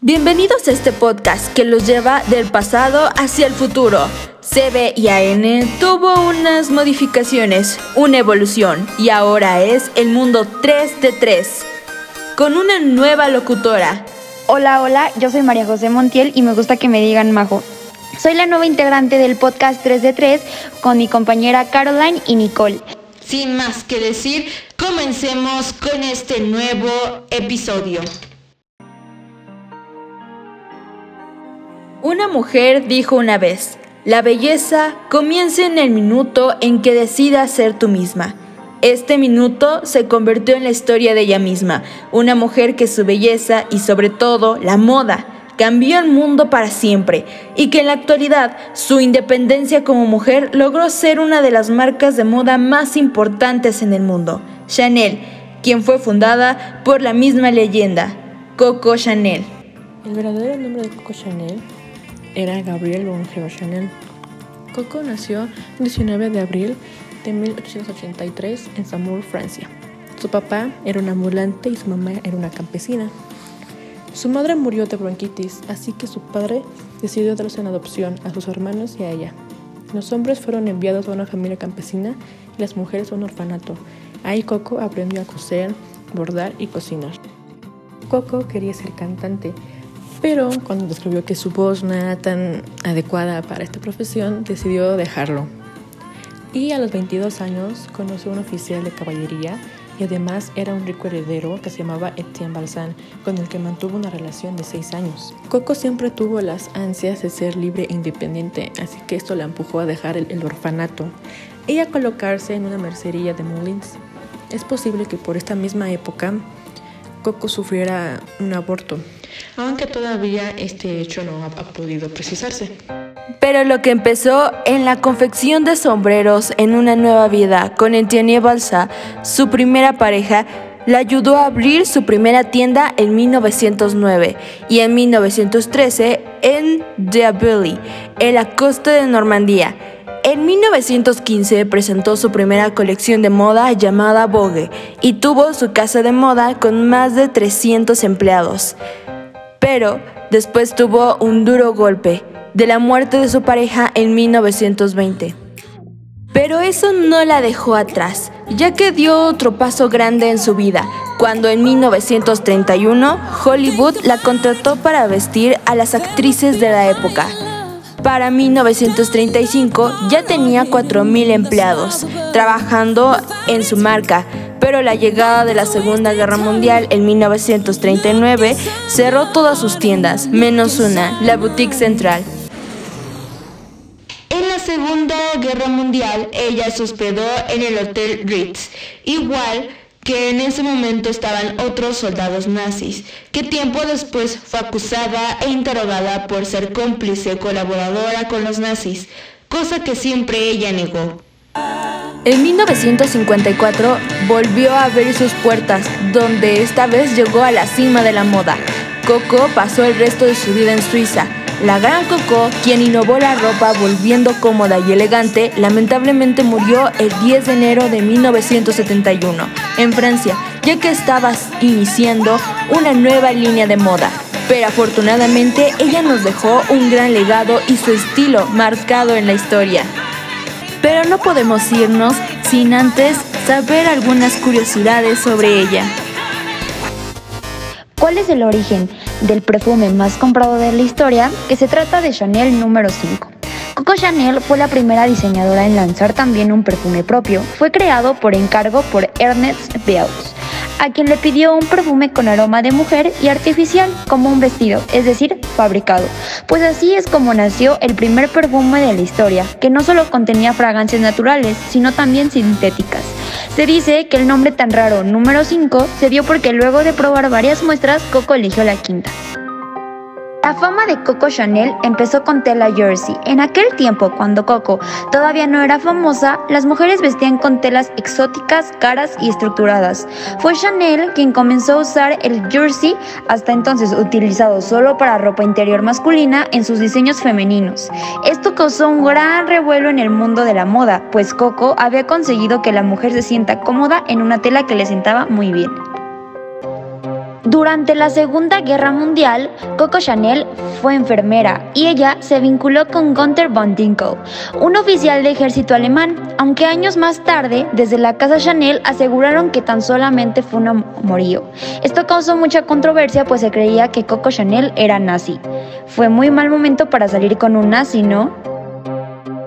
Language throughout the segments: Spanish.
Bienvenidos a este podcast que los lleva del pasado hacia el futuro. CBIAN tuvo unas modificaciones, una evolución y ahora es el mundo 3 de 3 con una nueva locutora. Hola, hola, yo soy María José Montiel y me gusta que me digan Majo. Soy la nueva integrante del podcast 3 de 3 con mi compañera Caroline y Nicole. Sin más que decir, comencemos con este nuevo episodio. Una mujer dijo una vez, la belleza comienza en el minuto en que decidas ser tú misma. Este minuto se convirtió en la historia de ella misma, una mujer que su belleza y sobre todo la moda cambió el mundo para siempre y que en la actualidad su independencia como mujer logró ser una de las marcas de moda más importantes en el mundo, Chanel, quien fue fundada por la misma leyenda, Coco Chanel. El verdadero nombre de Coco Chanel era Gabriel Bongeo Chanel. Coco nació el 19 de abril de 1883 en Saumur, Francia. Su papá era un ambulante y su mamá era una campesina. Su madre murió de bronquitis, así que su padre decidió darse en adopción a sus hermanos y a ella. Los hombres fueron enviados a una familia campesina y las mujeres a un orfanato. Ahí Coco aprendió a coser, bordar y cocinar. Coco quería ser cantante, pero cuando descubrió que su voz no era tan adecuada para esta profesión, decidió dejarlo. Y a los 22 años conoció a un oficial de caballería y además era un rico heredero que se llamaba Etienne Balsan, con el que mantuvo una relación de 6 años. Coco siempre tuvo las ansias de ser libre e independiente, así que esto la empujó a dejar el, el orfanato y a colocarse en una mercería de Moulins. Es posible que por esta misma época Coco sufriera un aborto, aunque todavía este hecho no ha, ha podido precisarse. Pero lo que empezó en la confección de sombreros en una nueva vida con Etienne Balsa, su primera pareja, la ayudó a abrir su primera tienda en 1909 y en 1913 en Diabilly, en la costa de Normandía. En 1915 presentó su primera colección de moda llamada Vogue y tuvo su casa de moda con más de 300 empleados. Pero después tuvo un duro golpe de la muerte de su pareja en 1920. Pero eso no la dejó atrás, ya que dio otro paso grande en su vida, cuando en 1931 Hollywood la contrató para vestir a las actrices de la época. Para 1935 ya tenía 4.000 empleados trabajando en su marca, pero la llegada de la Segunda Guerra Mundial en 1939 cerró todas sus tiendas, menos una, la Boutique Central. En la Segunda Guerra Mundial, ella se hospedó en el Hotel Ritz, igual que en ese momento estaban otros soldados nazis, que tiempo después fue acusada e interrogada por ser cómplice colaboradora con los nazis, cosa que siempre ella negó. En 1954 volvió a abrir sus puertas, donde esta vez llegó a la cima de la moda. Coco pasó el resto de su vida en Suiza. La gran Coco, quien innovó la ropa volviendo cómoda y elegante, lamentablemente murió el 10 de enero de 1971 en Francia, ya que estaba iniciando una nueva línea de moda. Pero afortunadamente ella nos dejó un gran legado y su estilo marcado en la historia. Pero no podemos irnos sin antes saber algunas curiosidades sobre ella. ¿Cuál es el origen del perfume más comprado de la historia? Que se trata de Chanel número 5. Coco Chanel fue la primera diseñadora en lanzar también un perfume propio. Fue creado por encargo por Ernest Beaux, a quien le pidió un perfume con aroma de mujer y artificial, como un vestido, es decir, fabricado. Pues así es como nació el primer perfume de la historia, que no solo contenía fragancias naturales, sino también sintéticas. Se dice que el nombre tan raro número 5 se dio porque luego de probar varias muestras, Coco eligió la quinta. La fama de Coco Chanel empezó con tela jersey. En aquel tiempo, cuando Coco todavía no era famosa, las mujeres vestían con telas exóticas, caras y estructuradas. Fue Chanel quien comenzó a usar el jersey, hasta entonces utilizado solo para ropa interior masculina, en sus diseños femeninos. Esto causó un gran revuelo en el mundo de la moda, pues Coco había conseguido que la mujer se sienta cómoda en una tela que le sentaba muy bien. Durante la Segunda Guerra Mundial, Coco Chanel fue enfermera y ella se vinculó con Gunther von Dinkel, un oficial de ejército alemán, aunque años más tarde, desde la casa Chanel aseguraron que tan solamente fue un amorío. Esto causó mucha controversia pues se creía que Coco Chanel era nazi. Fue muy mal momento para salir con un nazi, ¿no?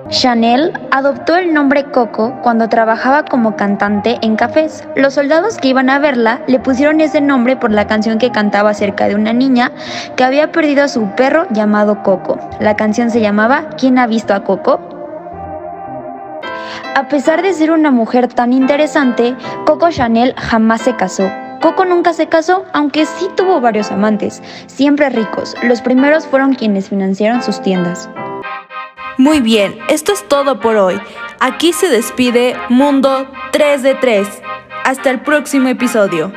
Chanel adoptó el nombre Coco cuando trabajaba como cantante en cafés. Los soldados que iban a verla le pusieron ese nombre por la canción que cantaba acerca de una niña que había perdido a su perro llamado Coco. La canción se llamaba ¿Quién ha visto a Coco? A pesar de ser una mujer tan interesante, Coco Chanel jamás se casó. Coco nunca se casó, aunque sí tuvo varios amantes, siempre ricos. Los primeros fueron quienes financiaron sus tiendas. Muy bien, esto es todo por hoy. Aquí se despide Mundo 3 de 3. Hasta el próximo episodio.